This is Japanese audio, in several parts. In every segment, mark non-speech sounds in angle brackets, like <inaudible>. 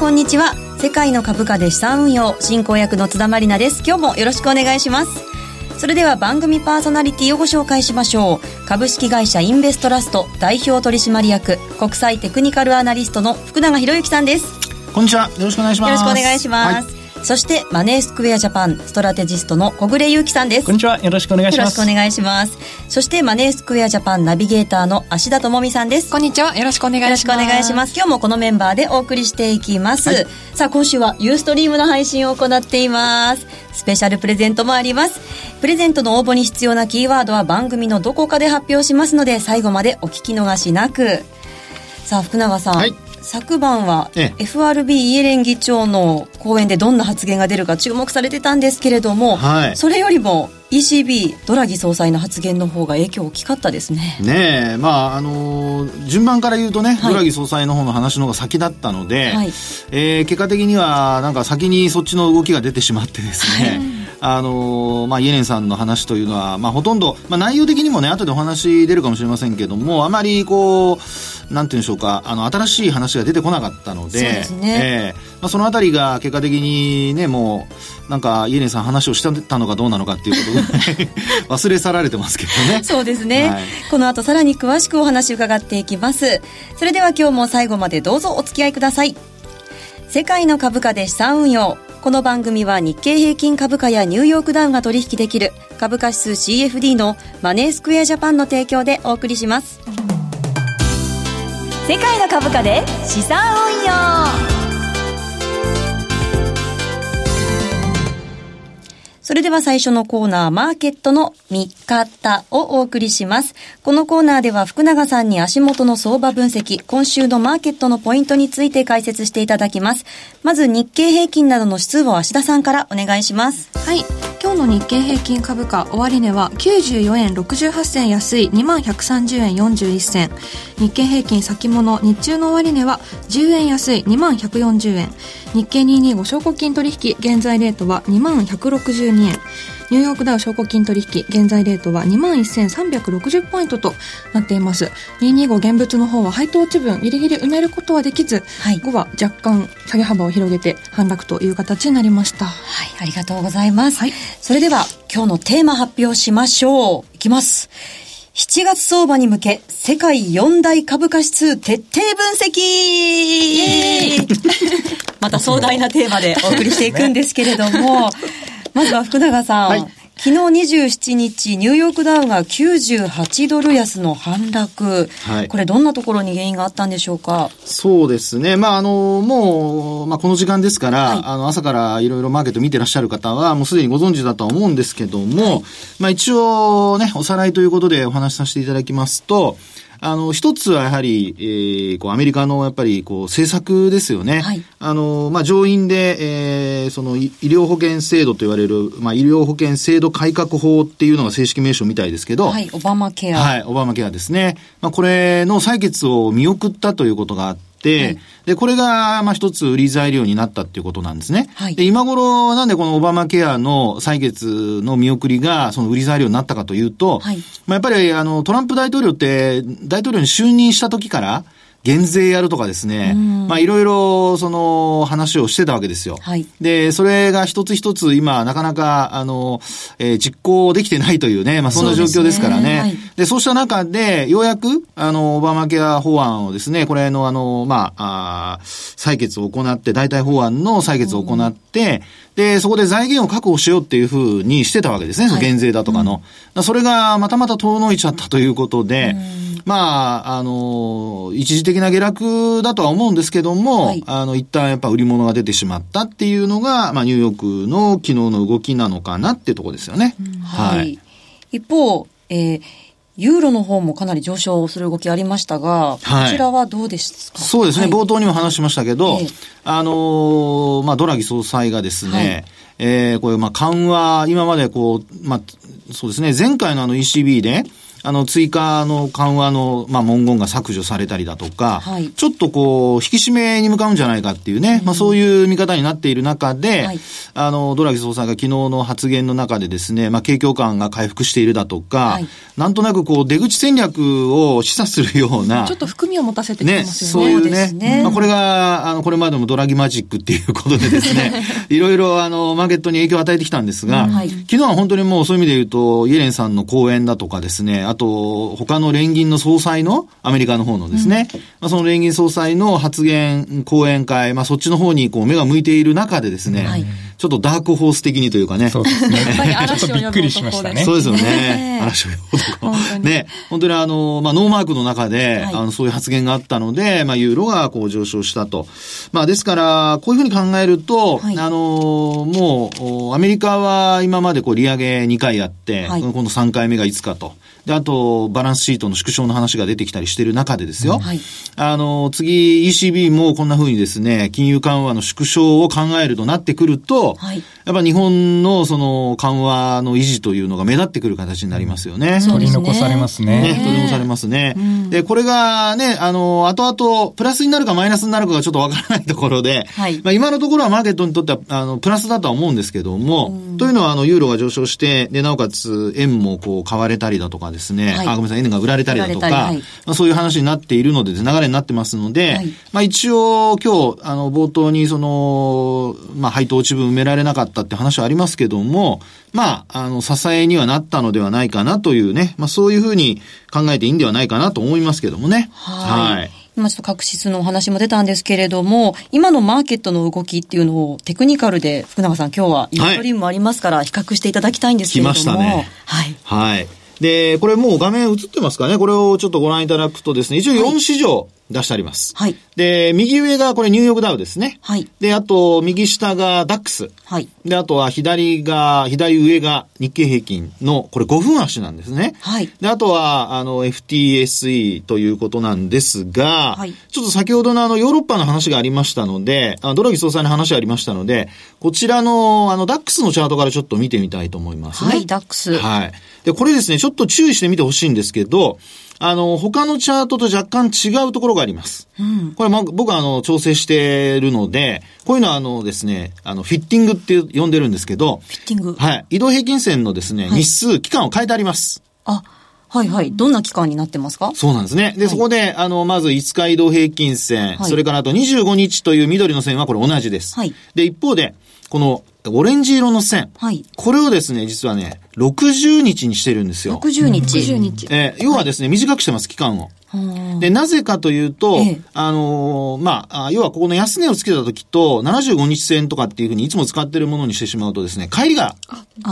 こんにちは。世界の株価で資産運用進行役の津田まりなです。今日もよろしくお願いします。それでは番組パーソナリティをご紹介しましょう。株式会社インベストラスト代表取締役国際テクニカルアナリストの福永博之さんです。こんにちは。よろしくお願いします。よろしくお願いします、はいそしてマネースクエアジャパンストラテジストの小暮祐樹さんです。こんにちは。よろしくお願いします。よろしくお願いします。そしてマネースクエアジャパンナビゲーターの芦田智美さんです。こんにちは。よろしくお願いします。よろしくお願いします。今日もこのメンバーでお送りしていきます、はい、さあ今週はユーストリームの配信を行っています。スペシャルプレゼントもあります。プレゼントの応募に必要なキーワードは番組のどこかで発表しますので最後までお聞き逃しなく。さあ福永さん、はい昨晩は FRB イエレン議長の講演でどんな発言が出るか注目されてたんですけれども、はい、それよりも ECB ドラギ総裁の発言の方が影響大きかったですね。ねえ、まああのー、順番から言うとね、はい、ドラギ総裁の方の話の方が先だったので、はい、えー、結果的にはなんか先にそっちの動きが出てしまってですね、はい、あのー、まあイエレンさんの話というのは、まあほとんど、まあ内容的にもね、後でお話出るかもしれませんけども、あまりこう、なんていうんでしょうか、あの、新しい話が出てこなかったので、そ。えー、まあそのあたりが結果的にね、もう、なんかイエレンさん話をしてたのかどうなのかっていうこと <laughs> 忘れ去られてますけどね。そうですね。はい、この後さらに詳しくお話伺っていきます。それでは今日も最後までどうぞお付き合いください。世界の株価で資産運用。この番組は日経平均株価やニューヨークダウンが取引できる株価指数 CFD のマネースクエアジャパンの提供でお送りします。世界の株価で資産運用それでは最初のコーナー、マーケットの見方をお送りします。このコーナーでは福永さんに足元の相場分析、今週のマーケットのポイントについて解説していただきます。まず日経平均などの指数を芦田さんからお願いします。はい。今日の日経平均株価終値は94円68銭安い2130円41銭。日経平均先物日中の終値は10円安い2140円。日経225証拠金取引現在レートは2162円。ニューヨークダウ証拠金取引現在レートは21,360ポイントとなっています。225現物の方は配当値分ギリギリ埋めることはできず、はい、5は若干下げ幅を広げて反落という形になりました。はい、ありがとうございます。はい、それでは今日のテーマ発表しましょう。いきます。7月相場に向け、世界四大株価指数徹底分析。<laughs> また壮大なテーマでお送りしていくんですけれども、<laughs> まずは福永さん。はい昨日27日、ニューヨークダウが98ドル安の反落。はい、これどんなところに原因があったんでしょうか？そうですね。まあ、あの、もう、まあ、この時間ですから、はい、あの、朝からいろいろマーケット見てらっしゃる方は、もうすでにご存知だとは思うんですけども、はい、まあ、一応ね、おさらいということでお話しさせていただきますと、あの、一つはやはり、えー、こう、アメリカのやっぱり、こう、政策ですよね。はい。あの、まあ、上院で、えー、その、医療保険制度と言われる、まあ、医療保険制度改革法っていうのが正式名称みたいですけど。はい、オバマケア。はい、オバマケアですね。まあ、これの採決を見送ったということがあって、、はい、で、これが、まあ一つ売り材料になったっていうことなんですね。はい、で、今頃、なんでこのオバマケアの採決の見送りが、その売り材料になったかというと、はい、まあやっぱり、あの、トランプ大統領って、大統領に就任した時から、減税やるとかですね、まあいろいろその話をしてたわけですよ。はい、で、それが一つ一つ今なかなかあの、えー、実行できてないというね、まあそんな状況ですからね。で、ねはい、そうした中で、ようやくあの、オバマケア法案をですね、これのあの、まあ、あ採決を行って、代替法案の採決を行って、で、そこで財源を確保しようっていうふうにしてたわけですね、はい、減税だとかの。うん、それがまたまた遠のいちゃったということで、まあ、あの、一時的な下落だとは思うんですけども、はい、あの、一旦やっぱ売り物が出てしまったっていうのが、まあ、ニューヨークの昨日の動きなのかなっていうところですよね。はい、はい。一方、えー、ユーロの方もかなり上昇する動きありましたが、はい、こちらはどうですか？そうですね、はい、冒頭にも話しましたけど、えー、あのー、まあ、ドラギ総裁がですね、はい、えー、これ、まあ、緩和、今までこう、まあ、そうですね、前回のあの ECB で、あの、追加の緩和の、まあ、文言が削除されたりだとか、はい、ちょっとこう、引き締めに向かうんじゃないかっていうね、うん、まあ、そういう見方になっている中で、はい、あの、ドラギ総裁が昨日の発言の中でですね、まあ、景況感が回復しているだとか、はい、なんとなくこう、出口戦略を示唆するような、<laughs> ちょっと含みを持たせてきてますよね。ねそういうね、ね。まあ、これが、あの、これまでもドラギマジックっていうことでですね、い。ろいろ、あの、マーケットに影響を与えてきたんですが、うん、昨日は本当にもうそういう意味で言うと、イエレンさんの講演だとかですね、あと、他の連銀の総裁の、アメリカの方のですね、うん、まあ、その連銀総裁の発言、講演会、まあ、そっちの方にこう目が向いている中でですね、はいちょっとダークホース的にというかね。そうですね。<laughs> ちょっとびっくりしましたね。そうですよね。嵐を呼ぶとね。本当にあの、まあ、ノーマークの中で、はい、あの、そういう発言があったので、まあ、ユーロがこう上昇したと。まあ、ですから、こういうふうに考えると、はい、あの、もう、アメリカは今までこう利上げ2回やって、はい、今度3回目がいつかと。で、あと、バランスシートの縮小の話が出てきたりしている中でですよ。はい、あの、次、ECB もこんな風にですね、金融緩和の縮小を考えるとなってくると、はい、やっぱ日本のその緩和の維持というのが目立ってくる形になりますよね。取り残されますね。ね取り残されますね。うん、で、これがね、あの、後々、プラスになるかマイナスになるかがちょっとわからないところで、はい、まあ今のところはマーケットにとっては、あの、プラスだとは思うんですけども、うん、というのは、あの、ユーロが上昇して、で、なおかつ、円もこう、買われたりだとかですね、はい、あ、ごめんなさい、円が売られたりだとか、はい、まあそういう話になっているので、流れになってますので、はい、まあ一応、今日、あの、冒頭に、その、まあ配当落ち分埋められなかったって話はありますけども、まあ、あの、支えにはなったのではないかなというね、まあそういうふうに考えていいんではないかなと思いますけどもね。はい。はい今ちょっと確実のお話も出たんですけれども、今のマーケットの動きっていうのをテクニカルで福永さん今日はユーストリームもありますから比較していただきたいんですけれども。来ましたね。はい。はい。で、これもう画面映ってますかね。これをちょっとご覧いただくとですね、一応4市場出してあります。はい。で、右上がこれニューヨークダウですね。はい。で、あと、右下がダックス。はい。で、あとは左が、左上が日経平均の、これ5分足なんですね。はい。で、あとは、あの、FTSE ということなんですが、はい。ちょっと先ほどのあの、ヨーロッパの話がありましたので、あドラギ総裁の話ありましたので、こちらの、あの、ダックスのチャートからちょっと見てみたいと思いますね。はい、ダックス。はい。で、これですね、ちょっと注意してみてほしいんですけど、あの、他のチャートと若干違うところがあります。うん、これ、ま、僕はあの、調整してるので、こういうのはあのですね、あの、フィッティングって呼んでるんですけど、フィッティングはい。移動平均線のですね、はい、日数、期間を変えてあります。あ、はいはい。どんな期間になってますか？そうなんですね。で、はい、そこで、あの、まず5日移動平均線、はい、それからあと25日という緑の線はこれ同じです。はい。で、一方で、このオレンジ色の線。はい。これをですね、実はね、60日にしてるんですよ。60日。60日。えー、要はですね、短くしてます、期間を。で、なぜかというと、ええ、あのー、まあ、要はここの安値をつけた時と、75日線とかっていうふうにいつも使ってるものにしてしまうとですね、帰りが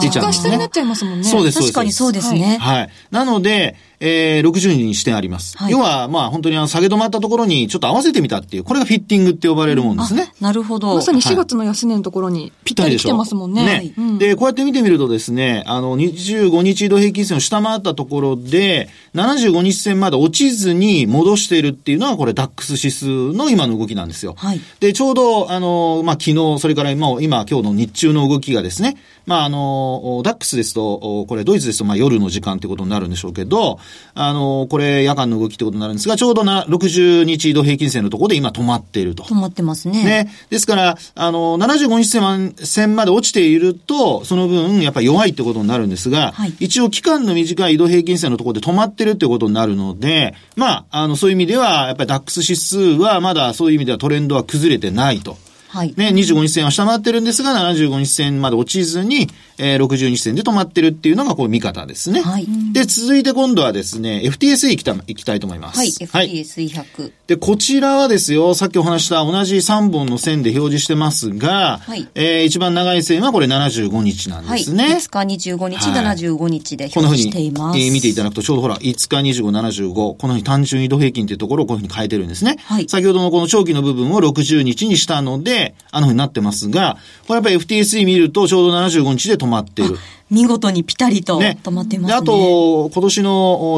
出ちゃうんですね。下になっちゃいますもんね。そうです、確かにそうですね。はい。なので、えー、60にしてあります。はい、要は、まあ、本当にあの、下げ止まったところにちょっと合わせてみたっていう、これがフィッティングって呼ばれるもんですね。なるほど。まさに4月の安値のところに、ぴったり来てますもんね。ね、うん、で、こうやって見てみるとですね、あの、25日移動平均線を下回ったところで、75日線まで落ちずに戻しているっていうのは、これ、ダックス指数の今の動きなんですよ。はい。で、ちょうど、あの、まあ、昨日、それから今、今、今日の日中の動きがですね、まあ、あの、ダックスですと、これ、ドイツですと、まあ、夜の時間ってことになるんでしょうけど、あの、これ、夜間の動きってことになるんですが、ちょうどな、60日移動平均線のところで今止まっていると。止まってますね。ね。ですから、あの、75日線線まで落ちていると、その分、やっぱり弱いってことになるんですが、はい、一応期間の短い移動平均線のところで止まってるってことになるので、まあ、あの、そういう意味では、やっぱりダックス指数はまだそういう意味ではトレンドは崩れてないと。はい。ね、25日線は下回ってるんですが、75日線まで落ちずに、えー、60日線で止まってるっていうのが、こう、見方ですね。はい。で、続いて今度はですね、FTSE 行きた、行きたいと思います。はい、FTSE100。で、こちらはですよ、さっきお話した同じ3本の線で表示してますが、はい。えー、一番長い線はこれ75日なんですね。はい、5日25日、はい、75日で表示しています。このふうに、えー、見ていただくと、ちょうどほら、5日25、75、このふうに単純移動平均っていうところをこういうふうに変えてるんですね。はい。先ほどのこの長期の部分を60日にしたので、あのふうになってますが、これやっぱり FTSE 見るとちょうど75日で止まっている。見事にピタリと止まってますね。ねあと、今年の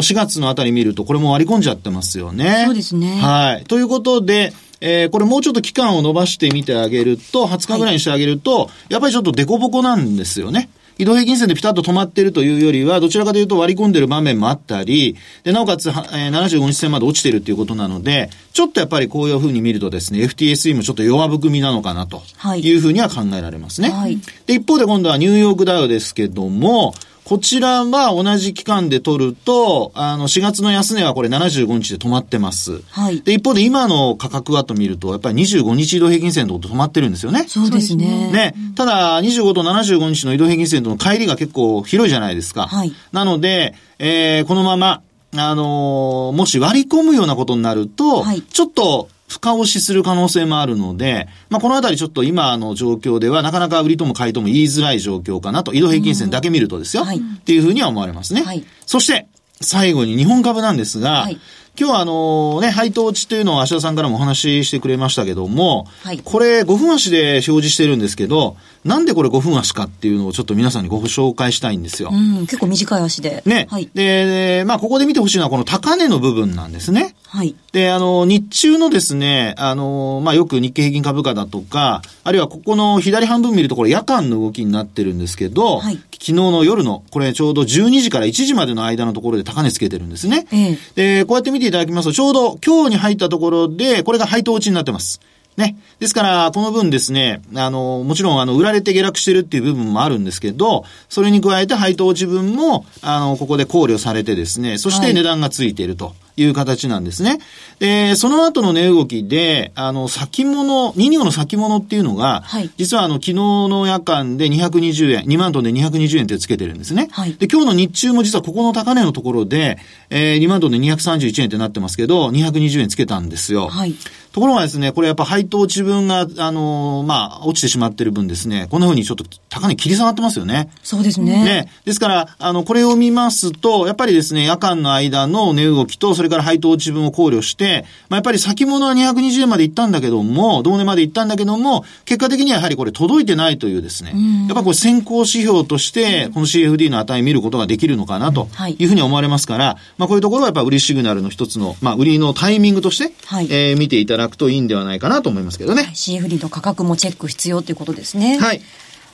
4月のあたり見ると、これも割り込んじゃってますよね。そうですね。はい。ということで、えー、これもうちょっと期間を伸ばしてみてあげると、20日ぐらいにしてあげると、はい、やっぱりちょっと凸凹なんですよね。移動平均線でピタッと止まってるというよりは、どちらかというと割り込んでる場面もあったり、で、なおかつ、えー、75日線まで落ちてるっていうことなので、ちょっとやっぱりこういうふうに見るとですね、FTSE もちょっと弱含みなのかなというふうには考えられますね。はい、で、一方で今度はニューヨークダウですけども、こちらは同じ期間で取ると、あの、4月の安値はこれ75日で止まってます。はい。で、一方で今の価格はと見ると、やっぱり25日移動平均線と止まってるんですよね。そうですね。ね。ただ、25と75日の移動平均線との乖離が結構広いじゃないですか。はい。なので、えー、このまま、あのー、もし割り込むようなことになると、はい、ちょっと、深押しする可能性もあるので、まあ、このあたりちょっと今の状況ではなかなか売りとも買いとも言いづらい状況かなと、移動平均線だけ見るとですよ。はい、っていうふうには思われますね。はい、そして、最後に日本株なんですが、はい今日はあのね、配当値というのを芦田さんからもお話ししてくれましたけども、はい、これ5分足で表示してるんですけど、なんでこれ5分足かっていうのをちょっと皆さんにご紹介したいんですよ。うん、結構短い足で。ね。はい、で、まあここで見てほしいのはこの高値の部分なんですね。はい。で、あの、日中のですね、あの、まあよく日経平均株価だとか、あるいはここの左半分見るとこれ夜間の動きになってるんですけど、はい、昨日の夜の、これちょうど12時から1時までの間のところで高値つけてるんですね。ええ、で、こうやって見ていただきますと、ちょうど今日に入ったところで、これが配当落ちになってます。ね。ですから、この分ですね、あの、もちろん、あの、売られて下落してるっていう部分もあるんですけど、それに加えて配当落ち分も、あの、ここで考慮されてですね、そして値段がついていると。いう形なんですね。で、その後の値動きで、あの、先物、2両の先物っていうのが、はい、実はあの、昨日の夜間で220円、2万トンで220円ってつけてるんですね。はい、で、今日の日中も実はここの高値のところで、えー、2万トンで231円ってなってますけど、220円つけたんですよ。はい、ところがですね、これやっぱ配当値分が、あのー、まあ、落ちてしまってる分ですね、こんな風にちょっと高値切り下がってますよね。そうですね。ね。ですから、あの、これを見ますと、やっぱりですね、夜間の間の値動きと、それから配当値分を考慮して、まあ、やっぱり先物は220円まで行ったんだけども、同値まで行ったんだけども、結果的にはやはりこれ届いてないというですね、やっぱこれ先行指標として、この CFD の値見ることができるのかなというふうに思われますから、まあ、こういうところはやっぱ売りシグナルの一つの、まあ、売りのタイミングとして、はい、えー、見ていただくといいんではないかなと思いますけどね。はい、CFD の価格もチェック必要ということですね。はい。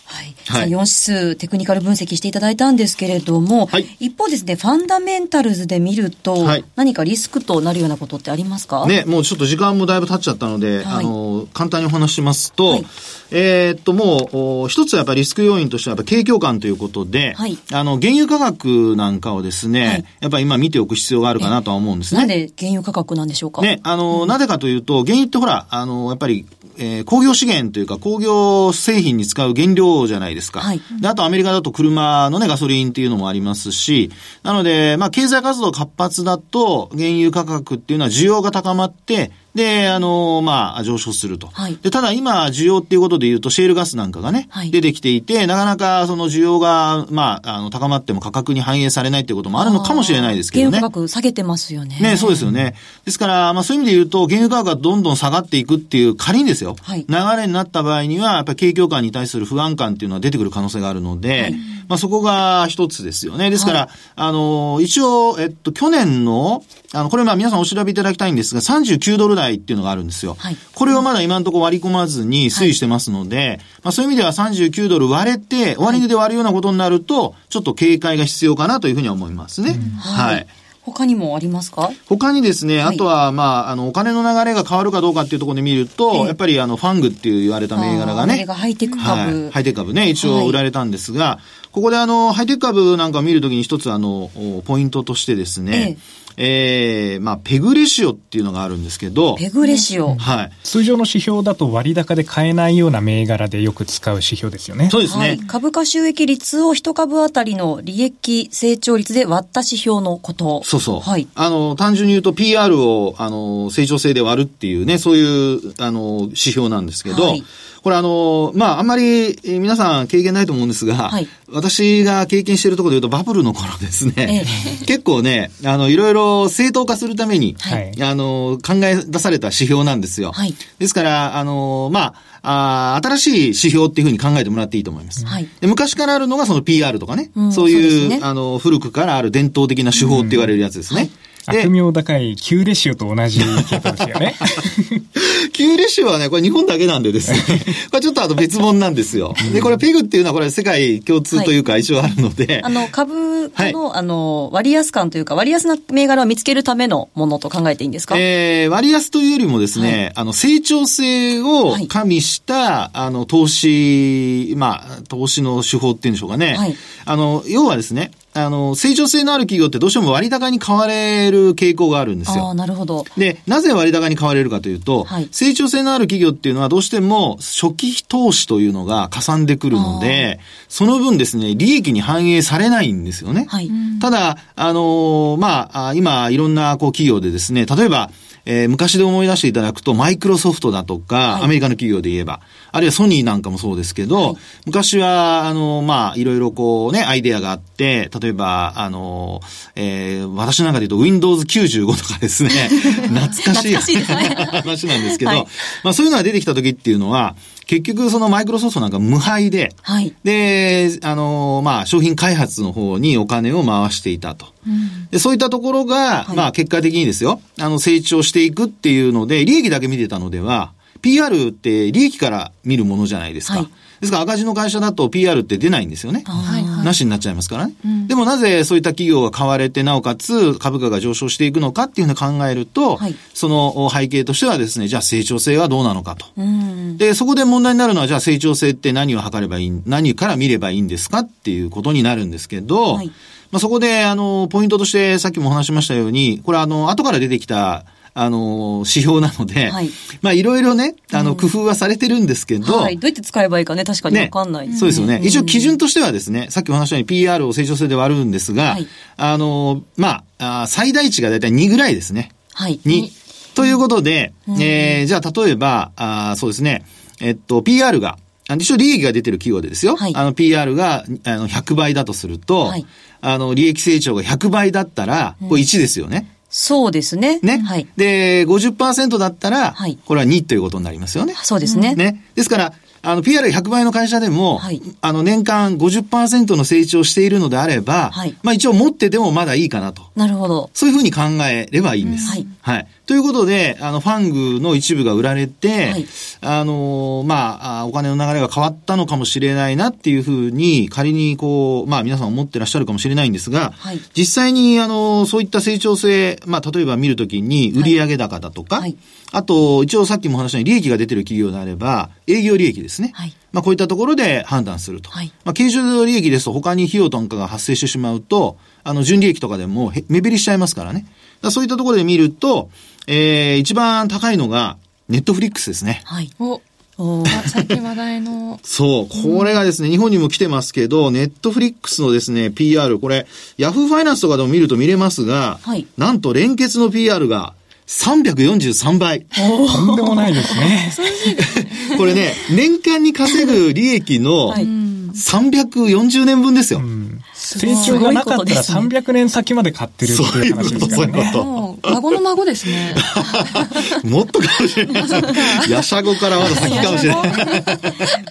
はい。はい、4指数テクニカル分析していただいたんですけれども、はい、一方ですね、ファンダメンタルズで見ると、はい、何かリスクとなるようなことってありますか？ね、もうちょっと時間もだいぶ経っちゃったので、はい、あの、簡単にお話しますと、はい、えー、っと、もう、一つやっぱりリスク要因としてはやっぱ景況感ということで、はい、あの、原油価格なんかをですね、やっぱり今見ておく必要があるかなとは思うんですね。なんで原油価格なんでしょうか？ね、あの、うん、なぜかというと、原油ってほら、あの、やっぱりえー、工業資源というか工業製品に使う原料じゃないですか。はい。で、あとアメリカだと車のね、ガソリンっていうのもありますし、なので、まあ、経済活動活発だと、原油価格っていうのは需要が高まって、で、あの、まあ、上昇すると。はい、で、ただ今、需要っていうことで言うと、シェールガスなんかがね、はい、出てきていて、なかなかその需要が、まあ、あの、高まっても価格に反映されないっていうこともあるのかもしれないですけどね。原油価格下げてますよね。ね、そうですよね。ですから、まあ、そういう意味で言うと、原油価格がどんどん下がっていくっていう、仮にですよ、はい、流れになった場合には、やっぱり景況感に対する不安感っていうのは出てくる可能性があるので、はい、まあ、そこが一つですよね。ですから、あの、一応、えっと、去年の、あの、これまあ皆さんお調べいただきたいんですが、39ドル台っていうのがあるんですよ。はい、これをまだ今のところ割り込まずに推移してますので、はい、まあそういう意味では39ドル割れて、終値で割るようなことになると、ちょっと警戒が必要かなというふうに思いますね。はい、はい他にもありますか？他にですね、はい、あとは、まあ、あの、お金の流れが変わるかどうかっていうところで見ると、やっぱりあの、ファングっていう言われた銘柄がね。ハイテク株、はい、ハイテク株ね、一応売られたんですが、はい、ここであの、ハイテク株なんかを見るときに一つあの、ポイントとしてですね、ええええー、まあ、ペグレシオっていうのがあるんですけど。ペグレシオ。はい。通常の指標だと割高で買えないような銘柄でよく使う指標ですよね。そうですね。はい、株価収益率を一株当たりの利益成長率で割った指標のこと。そうそう。はい。あの、単純に言うと PR を、あの、成長性で割るっていうね、そういう、あの、指標なんですけど、はいこれあの、まあ、あんまり皆さん経験ないと思うんですが、はい、私が経験しているところで言うとバブルの頃ですね、ええ、<laughs> 結構ね、あの、いろいろ正当化するために、はい、あの、考え出された指標なんですよ。はい、ですから、あの、まあ、あ新しい指標っていうふうに考えてもらっていいと思います。はい、で昔からあるのがその PR とかね、うん、そういう、ね、あの、古くからある伝統的な手法って言われるやつですね。悪名高い Q レシオと同じ系統ですよね。Q レシオはね、これ日本だけなんでですね、これちょっとあと別物なんですよ。で、これペグっていうのはこれ世界共通というか一応あるので。あの、株価の、はい、あの、割安感というか、割安な銘柄を見つけるためのものと考えていいんですか？えー、割安というよりもですね、はい、あの、成長性を加味した、はい、あの、投資、まあ、投資の手法っていうんでしょうかね。はい、あの、要はですね、あの、成長性のある企業ってどうしても割高に買われる傾向があるんですよ。あなるほど。で、なぜ割高に買われるかというと、はい、成長性のある企業っていうのはどうしても初期投資というのがかさんでくるので、その分ですね、利益に反映されないんですよね。はい、ただ、あのまあ、今、いろんなこう企業でですね、例えば、えー、昔で思い出していただくと、マイクロソフトだとか、はい、アメリカの企業で言えば、あるいはソニーなんかもそうですけど、はい、昔は、あの、まあ、いろいろこうね、アイデアがあって、例えば、あの、えー、私なんかで言うと Windows 95とかですね、<laughs> 懐かしい <laughs> 話なんですけど、はい、まあ、そういうのが出てきた時っていうのは、結局そのマイクロソフトなんか無敗で、はい、で、あの、まあ、商品開発の方にお金を回していたと。うん、でそういったところが、はい、まあ、結果的にですよ、あの、成長していくっていうので、利益だけ見てたのでは、PR って利益から見るものじゃないですか。はいですから赤字の会社だと PR って出ないんですよね。なしになっちゃいますからね、うん。でもなぜそういった企業が買われて、なおかつ株価が上昇していくのかっていうふうに考えると、はい、その背景としてはですね、じゃあ成長性はどうなのかと。うん、で、そこで問題になるのは、じゃあ成長性って何を測ればいい、何から見ればいいんですかっていうことになるんですけど、はい、まあ、そこで、あの、ポイントとしてさっきもお話しましたように、これあの、後から出てきたあの、指標なので、はい、まあいろいろね、あの、工夫はされてるんですけど、はい、どうやって使えばいいかね、確かにわかんない、ね、そうですよね。一応基準としてはですね、さっきお話したように PR を成長性で割るんですが、はい、あの、まあ、あ最大値がだいたい2ぐらいですね。はい。2。ということで、えー、じゃあ例えば、あそうですね、えっと、PR が、一応利益が出てる企業でですよ。はい、あの PR があの100倍だとすると、はい、あの利益成長が100倍だったら、これ1ですよね。そうですね。ね。はい。で、50%だったら、はい、これは2ということになりますよね。そうですね。ね。ですから、あの、PR100 倍の会社でも、はい、あの、年間50%の成長しているのであれば、はい、まあ一応持っててもまだいいかなと。なるほど。そういうふうに考えればいいんです。はい。はい。ということで、あの、ファングの一部が売られて、はい、あの、まあ、お金の流れが変わったのかもしれないなっていうふうに、仮にこう、まあ皆さん思ってらっしゃるかもしれないんですが、はい、実際に、あの、そういった成長性、まあ例えば見るときに、売上高だとか、はい、あと、一応さっきも話したように利益が出てる企業であれば、営業利益ですね。はい、まあこういったところで判断すると。はい、まあ経常利益ですと他に費用とかが発生してしまうと、あの、純利益とかでも目減りしちゃいますからね。そういったところで見ると、えー、一番高いのが、ネットフリックスですね。はい。お最近 <laughs> 話題の。そう。これがですね、日本にも来てますけど、ネットフリックスのですね、PR、これ、ヤフーファイナンスとかでも見ると見れますが、はい、なんと連結の PR が343倍。とんでもないですね。<laughs> これね、年間に稼ぐ利益の340年分ですよ。うん成長がなかったら300年先まで買ってるっていう話ですからね。もう、孫の孫ですね。<laughs> もっとかもしれない。ヤシャゴからまだ先かもしれない。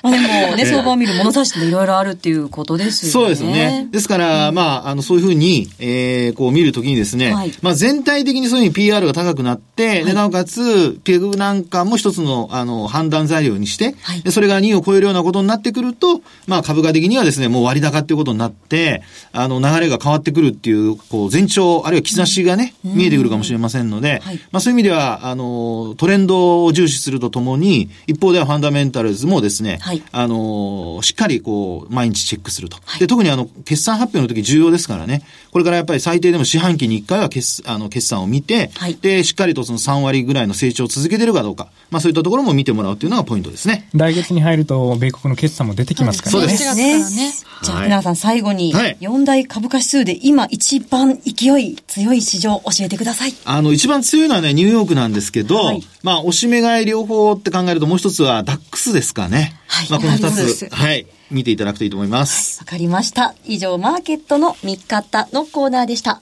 まあでもね、相場を見る物差しっていろいろあるっていうことですよね。そうですね。ですから、まあ、あの、そういうふうに、えー、こう見るときにですね、はい、まあ全体的にそういうふうに PR が高くなって、で、なおかつ、ペグなんかも一つの、あの、判断材料にして、はい、それが2を超えるようなことになってくると、まあ株価的にはですね、もう割高っていうことになって、あの、流れが変わってくるっていう、こう、前兆、あるいは兆しがね、見えてくるかもしれませんので、はい、まあそういう意味では、あの、トレンドを重視するとともに、一方ではファンダメンタルズもですね、はい、あの、しっかりこう、毎日チェックすると。で、特にあの、決算発表の時重要ですからね、これからやっぱり最低でも四半期に1回は決あの決算を見て、はい、で、しっかりとその3割ぐらいの成長を続けてるかどうか、まあそういったところも見てもらうというのがポイントですね。来月に入ると、米国の決算も出てきますからね。そうです。ね。じゃあ、皆さん最後に、4大株価指数で今一番勢い強い市場教えてください。あの、一番強いのはね、ニューヨークなんですけど、はい、まあ、おしめ買い両方って考えるともう一つはダックスですかね。はい。まあ、この二つ、はい。見ていただくといいと思います。わ、はい、かりました。以上、マーケットの見方のコーナーでした。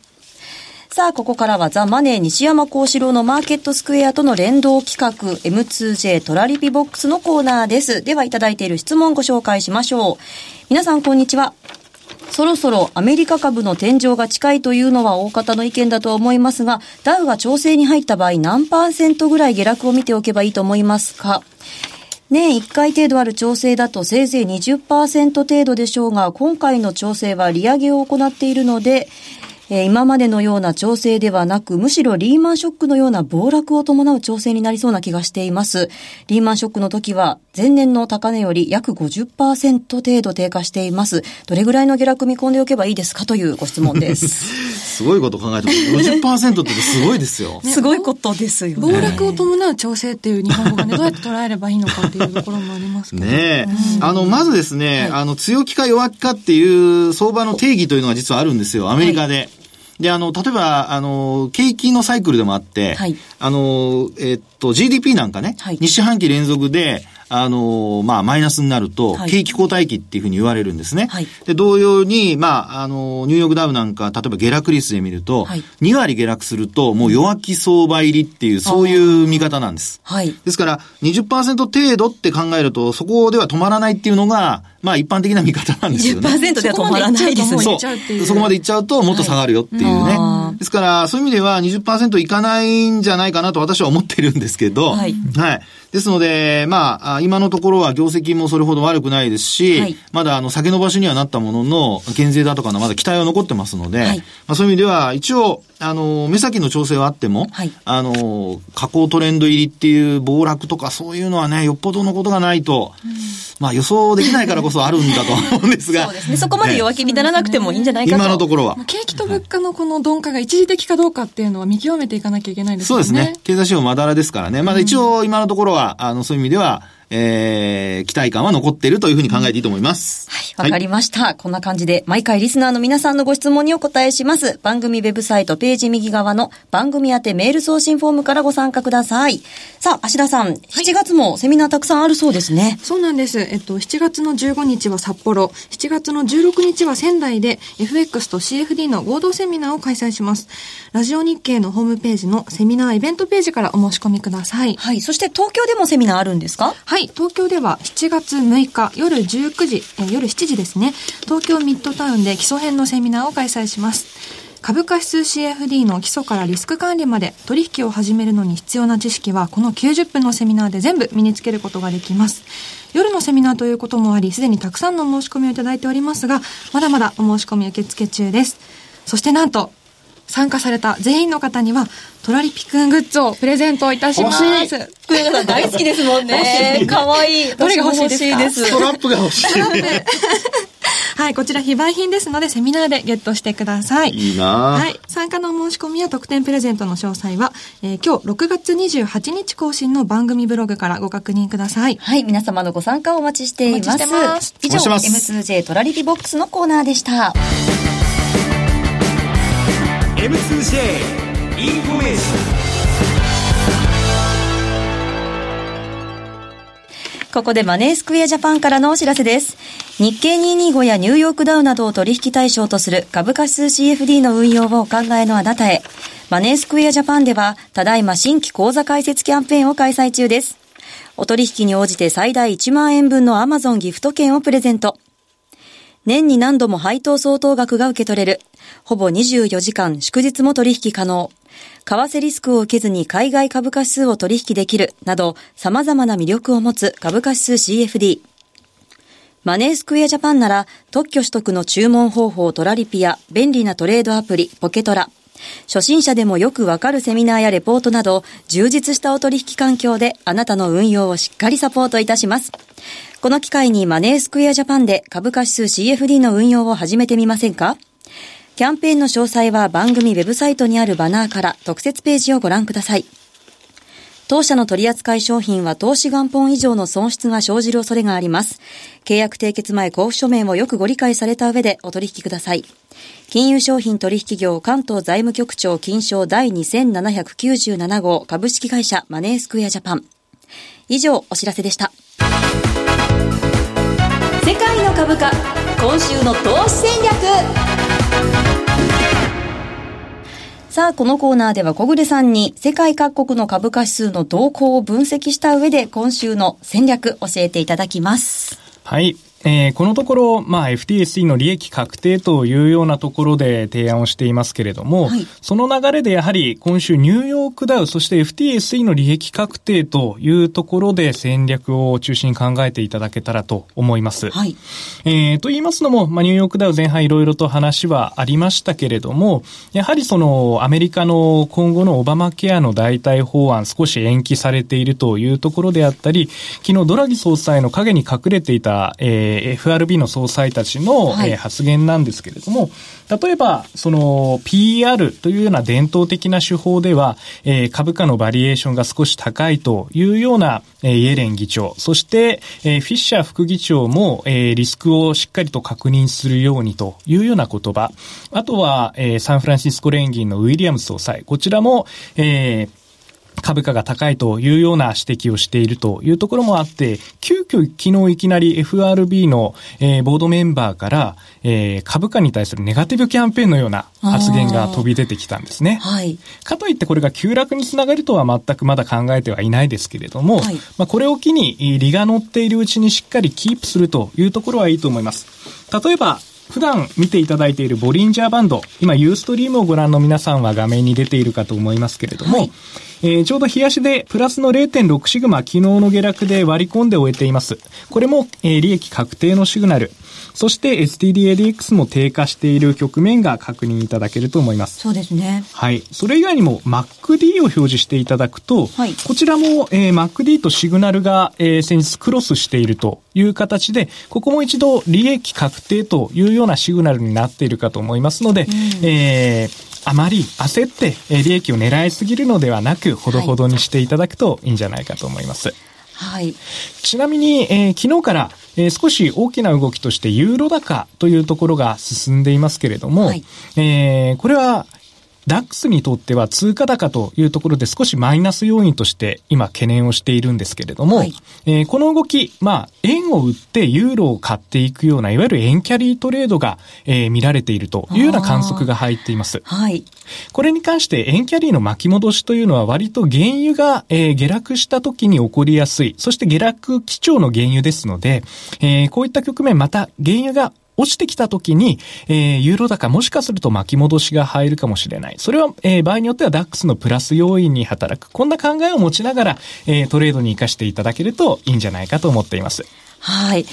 さあ、ここからはザ・マネー西山幸四郎のマーケットスクエアとの連動企画 M2J トラリピボックスのコーナーです。では、いただいている質問ご紹介しましょう。皆さん、こんにちは。そろそろアメリカ株の天井が近いというのは大方の意見だと思いますが、ダウが調整に入った場合何パーセントぐらい下落を見ておけばいいと思いますか？年1回程度ある調整だとせいぜい20%程度でしょうが、今回の調整は利上げを行っているので、えー、今までのような調整ではなく、むしろリーマンショックのような暴落を伴う調整になりそうな気がしています。リーマンショックの時は、前年の高値より約50%程度低下しています。どれぐらいの下落見込んでおけばいいですかというご質問です。<laughs> すごいこと考えてます。50%ってすごいですよ。ね、すごいことですよね。暴落を伴う調整っていう日本語がね、どうやって捉えればいいのかっていうところもありますけど。ねえ、うん、あの、まずですね、はい、あの、強気か弱気かっていう相場の定義というのが実はあるんですよ、アメリカで。はいで、あの、例えば、あの、景気のサイクルでもあって、はい、あの、えっと、GDP なんかね、はい、2四半期連続で、あの、まあ、マイナスになると、景気後退期っていうふうに言われるんですね。はい、で、同様に、まあ、あの、ニューヨークダウなんか、例えば下落率で見ると、はい、2割下落すると、もう弱気相場入りっていう、そういう見方なんです。はい。ですから、20%程度って考えると、そこでは止まらないっていうのが、まあ一般的な見方なんですよね。20%では止まらないですね。そう。そこまでいっちゃうともっと下がるよっていうね。はい、ですから、そういう意味では20%いかないんじゃないかなと私は思ってるんですけど、はい。はい。ですので、まあ、今のところは業績もそれほど悪くないですし、はい、まだあの、下げ伸ばしにはなったものの、減税だとかのまだ期待は残ってますので、はい、まあ、そういう意味では、一応、あの、目先の調整はあっても、はい、あの、下降トレンド入りっていう暴落とかそういうのはね、よっぽどのことがないと、うん、まあ予想できないからこそあるんだと思うんですが。<laughs> そうですね。そこまで弱気にならなくてもいいんじゃないかと。今のところは。景気と物価のこの鈍化が一時的かどうかっていうのは見極めていかなきゃいけないですね。そうですね。経済指標まだらですからね。まだ一応今のところは、あの、そういう意味では、えー、期待感は残っているというふうに考えていいと思います。はい、わかりました、はい、こんな感じで、毎回リスナーの皆さんのご質問にお答えします。番組ウェブサイトページ右側の番組宛てメール送信フォームからご参加ください。さあ、芦田さん、7月もセミナーたくさんあるそうですね。そうなんです。えっと、7月の15日は札幌、7月の16日は仙台で FX と CFD の合同セミナーを開催します。ラジオ日経のホームページのセミナーイベントページからお申し込みください。はい。そして東京でもセミナーあるんですか？はい。東京では7月6日夜19時、え夜7時ですね。東京ミッドタウンで基礎編のセミナーを開催します。株価指数 CFD の基礎からリスク管理まで取引を始めるのに必要な知識はこの90分のセミナーで全部身につけることができます。夜のセミナーということもあり、すでにたくさんの申し込みをいただいておりますが、まだまだお申し込み受付中です。そしてなんと、参加された全員の方には、トラリピくんグッズをプレゼントいたします。福永さん大好きですもんね。かわい。い。どれが欲しい。ですかトラップが欲しい。はい、こちら非売品ですので、セミナーでゲットしてください。い。い。なはい。参加の申し込みや特典プレゼントの詳細は、えー、今日6月28日更新の番組ブログからご確認ください。はい、皆様のご参加をお待ちしてい。ます。お待ちしてます。以上、M2J トラリピボックスのコーナーでした。M2J インフォメーションここでマネースクエアジャパンからのお知らせです。日経225やニューヨークダウなどを取引対象とする株価指数 CFD の運用をお考えのあなたへ。マネースクエアジャパンでは、ただいま新規口座開設キャンペーンを開催中です。お取引に応じて最大1万円分の Amazon ギフト券をプレゼント。年に何度も配当相当額が受け取れる。ほぼ24時間祝日も取引可能。為替リスクを受けずに海外株価指数を取引できるなど様々な魅力を持つ株価指数 CFD。マネースクエアジャパンなら特許取得の注文方法トラリピや便利なトレードアプリポケトラ。初心者でもよくわかるセミナーやレポートなど充実したお取引環境であなたの運用をしっかりサポートいたします。この機会にマネースクエアジャパンで株価指数 CFD の運用を始めてみませんか？キャンペーンの詳細は番組ウェブサイトにあるバナーから特設ページをご覧ください。当社の取扱い商品は投資元本以上の損失が生じる恐れがあります。契約締結前交付書面をよくご理解された上でお取引ください。金融商品取引業関東財務局長金賞第2797号株式会社マネースクエアジャパン。以上、お知らせでした。世界の株価今週の投資戦略さあ、このコーナーでは小暮さんに世界各国の株価指数の動向を分析した上で今週の戦略教えていただきます。はい。えー、このところ、まあ、FTSE の利益確定というようなところで提案をしていますけれども、はい、その流れでやはり今週ニューヨークダウ、そして FTSE の利益確定というところで戦略を中心に考えていただけたらと思います。はい、えー、と言いますのも、まあ、ニューヨークダウ前半いろいろと話はありましたけれども、やはりそのアメリカの今後のオバマケアの代替法案少し延期されているというところであったり、昨日ドラギ総裁の陰に隠れていた、えー、FRB の総裁たちの、はい、えー、発言なんですけれども、例えば、その PR というような伝統的な手法では、えー、株価のバリエーションが少し高いというような、えー、イエレン議長、そして、えー、フィッシャー副議長も、えー、リスクをしっかりと確認するようにというような言葉。あとは、えー、サンフランシスコ連銀のウィリアムス総裁。こちらも、えー、株価が高いというような指摘をしているというところもあって、急遽昨日いきなり FRB の、えー、ボードメンバーから、えー、株価に対するネガティブキャンペーンのような発言が飛び出てきたんですね。はい。かといってこれが急落につながるとは全くまだ考えてはいないですけれども、はい、まあこれを機に利が乗っているうちにしっかりキープするというところはいいと思います。例えば、普段見ていただいているボリンジャーバンド、今ユーストリームをご覧の皆さんは画面に出ているかと思いますけれども、はいえー、ちょうど日足でプラスの0.6シグマ昨日の下落で割り込んで終えています。これも、えー、利益確定のシグナル。そして STDADX も低下している局面が確認いただけると思います。そうですね。はい。それ以外にも MacD を表示していただくと、はい、こちらも、えー、MacD とシグナルが、えー、先日クロスしているという形で、ここも一度利益確定というようなシグナルになっているかと思いますので、うん、えーあまり焦って利益を狙いすぎるのではなく、ほどほどにしていただくといいんじゃないかと思います。はい。ちなみに、えー、昨日から、えー、少し大きな動きとしてユーロ高というところが進んでいますけれども、はい、えー、これはダックスにとっては通貨高というところで少しマイナス要因として今懸念をしているんですけれども、はい、えー、この動き、まあ、円を売ってユーロを買っていくような、いわゆる円キャリートレードが、えー、見られているというような観測が入っています。はい。これに関して円キャリーの巻き戻しというのは割と原油が、えー、下落した時に起こりやすい、そして下落基調の原油ですので、えー、こういった局面また原油が落ちてきた時に、えー、ユーロ高もしかすると巻き戻しが入るかもしれない。それは、えー、場合によってはダックスのプラス要因に働く。こんな考えを持ちながら、えー、トレードに活かしていただけるといいんじゃないかと思っています。はい。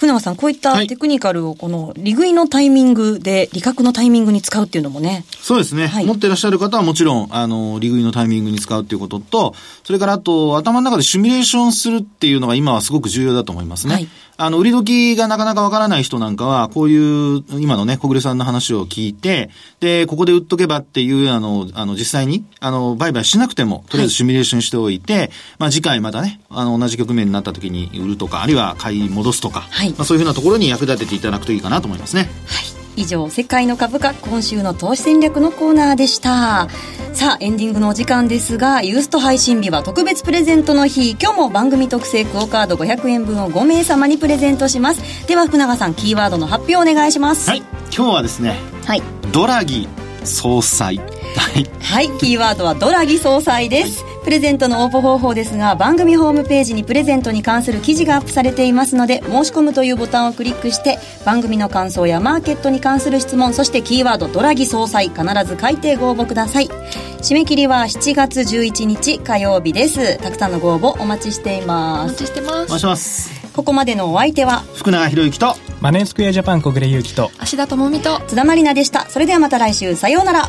船間さん、こういったテクニカルをこの利食いのタイミングで、利確のタイミングに使うっていうのもね。そうですね。はい、持ってらっしゃる方はもちろん、あの、利食いのタイミングに使うっていうことと、それからあと、頭の中でシミュレーションするっていうのが今はすごく重要だと思いますね。はいあの、売り時がなかなかわからない人なんかは、こういう、今のね、小暮さんの話を聞いて、で、ここで売っとけばっていう、あの、あの、実際に、あの、売買しなくても、とりあえずシミュレーションしておいて、はい、まあ、次回またね、あの、同じ局面になった時に売るとか、あるいは買い戻すとか、はい、まあ、そういうふうなところに役立てていただくといいかなと思いますね。はい。以上世界の株価今週の投資戦略のコーナーでした。さあエンディングのお時間ですがユースト配信日は特別プレゼントの日。今日も番組特製クオカード500円分を5名様にプレゼントします。では福永さんキーワードの発表お願いします。はい。今日はですねはい。ドラギ総裁はい、はい、キーワードはドラギ総裁です、はいプレゼントの応募方法ですが番組ホームページにプレゼントに関する記事がアップされていますので申し込むというボタンをクリックして番組の感想やマーケットに関する質問そしてキーワードドラギ総裁必ず書いてご応募ください。締め切りは7月11日火曜日です。たくさんのご応募お待ちしています。お待ちしてます。お願いします。ここまでのお相手は福永博之とマネースクエアジャパン小暮優樹と芦田智美と。津田まりなでした。それではまた来週。さようなら